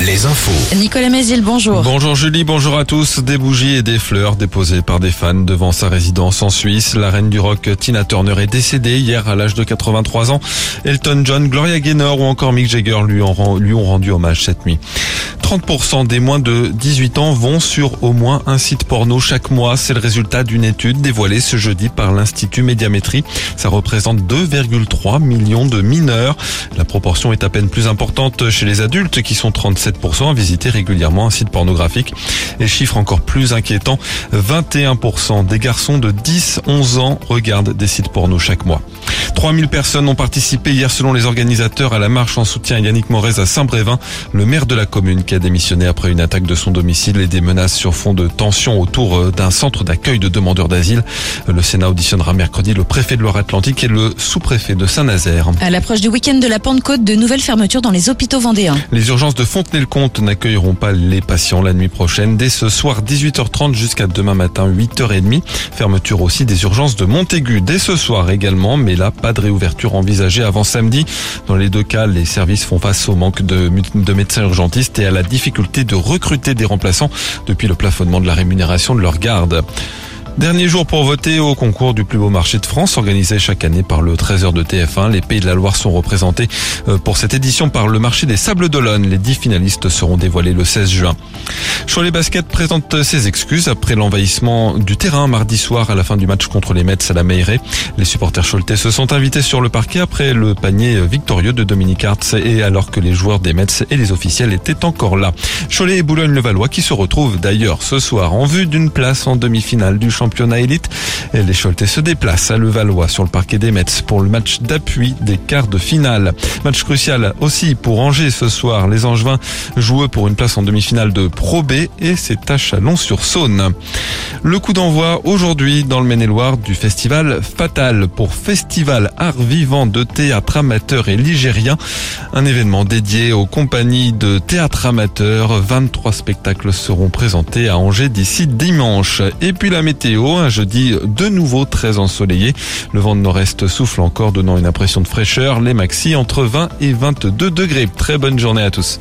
les infos. Nicolas Mézil, bonjour. Bonjour Julie, bonjour à tous. Des bougies et des fleurs déposées par des fans devant sa résidence en Suisse. La reine du rock Tina Turner est décédée hier à l'âge de 83 ans. Elton John, Gloria Gaynor ou encore Mick Jagger lui ont, lui ont rendu hommage cette nuit. 30% des moins de 18 ans vont sur au moins un site porno chaque mois. C'est le résultat d'une étude dévoilée ce jeudi par l'Institut Médiamétrie. Ça représente 2,3 millions de mineurs. La proportion est à peine plus importante chez les adultes qui sont 37% à visiter régulièrement un site pornographique. Et chiffre encore plus inquiétant, 21% des garçons de 10-11 ans regardent des sites porno chaque mois. 3000 personnes ont participé hier selon les organisateurs à la marche en soutien à Yannick Morez à Saint-Brévin, le maire de la commune qui a démissionné après une attaque de son domicile et des menaces sur fond de tension autour euh, d'un centre d'accueil de demandeurs d'asile. Le Sénat auditionnera mercredi le préfet de Loire-Atlantique et le sous-préfet de Saint-Nazaire. À l'approche du week-end de la Pentecôte, de nouvelles fermetures dans les hôpitaux vendéens. Les urgences de Fontenay-le-Comte n'accueilleront pas les patients la nuit prochaine dès ce soir 18h30 jusqu'à demain matin 8h30. Fermeture aussi des urgences de Montaigu dès ce soir également, mais là pas de réouverture envisagée avant samedi. Dans les deux cas, les services font face au manque de, de médecins urgentistes et à la difficulté de recruter des remplaçants depuis le plafonnement de la rémunération de leur garde. Dernier jour pour voter au concours du plus beau marché de France organisé chaque année par le Trésor de TF1. Les Pays de la Loire sont représentés euh, pour cette édition par le marché des Sables d'Olonne. Les dix finalistes seront dévoilés le 16 juin. Cholet Basket présente ses excuses après l'envahissement du terrain mardi soir à la fin du match contre les Mets à la Meilleray. Les supporters choletais se sont invités sur le parquet après le panier victorieux de Dominique Hartz et alors que les joueurs des Mets et les officiels étaient encore là. Cholet et Boulogne-le-Valois qui se retrouvent d'ailleurs ce soir en vue d'une place en demi-finale du championnat élite. Les Choletais se déplacent à Levallois sur le parquet des Mets pour le match d'appui des quarts de finale. Match crucial aussi pour Angers ce soir. Les Angevins jouent pour une place en demi-finale de Pro B et c'est à Chalon-sur-Saône. Le coup d'envoi aujourd'hui dans le Maine-et-Loire du festival Fatal pour Festival Art Vivant de Théâtre Amateur et Ligérien. Un événement dédié aux compagnies de théâtre amateur. 23 spectacles seront présentés à Angers d'ici dimanche. Et puis la météo un jeudi de nouveau très ensoleillé. Le vent de nord-est souffle encore, donnant une impression de fraîcheur. Les maxi entre 20 et 22 degrés. Très bonne journée à tous.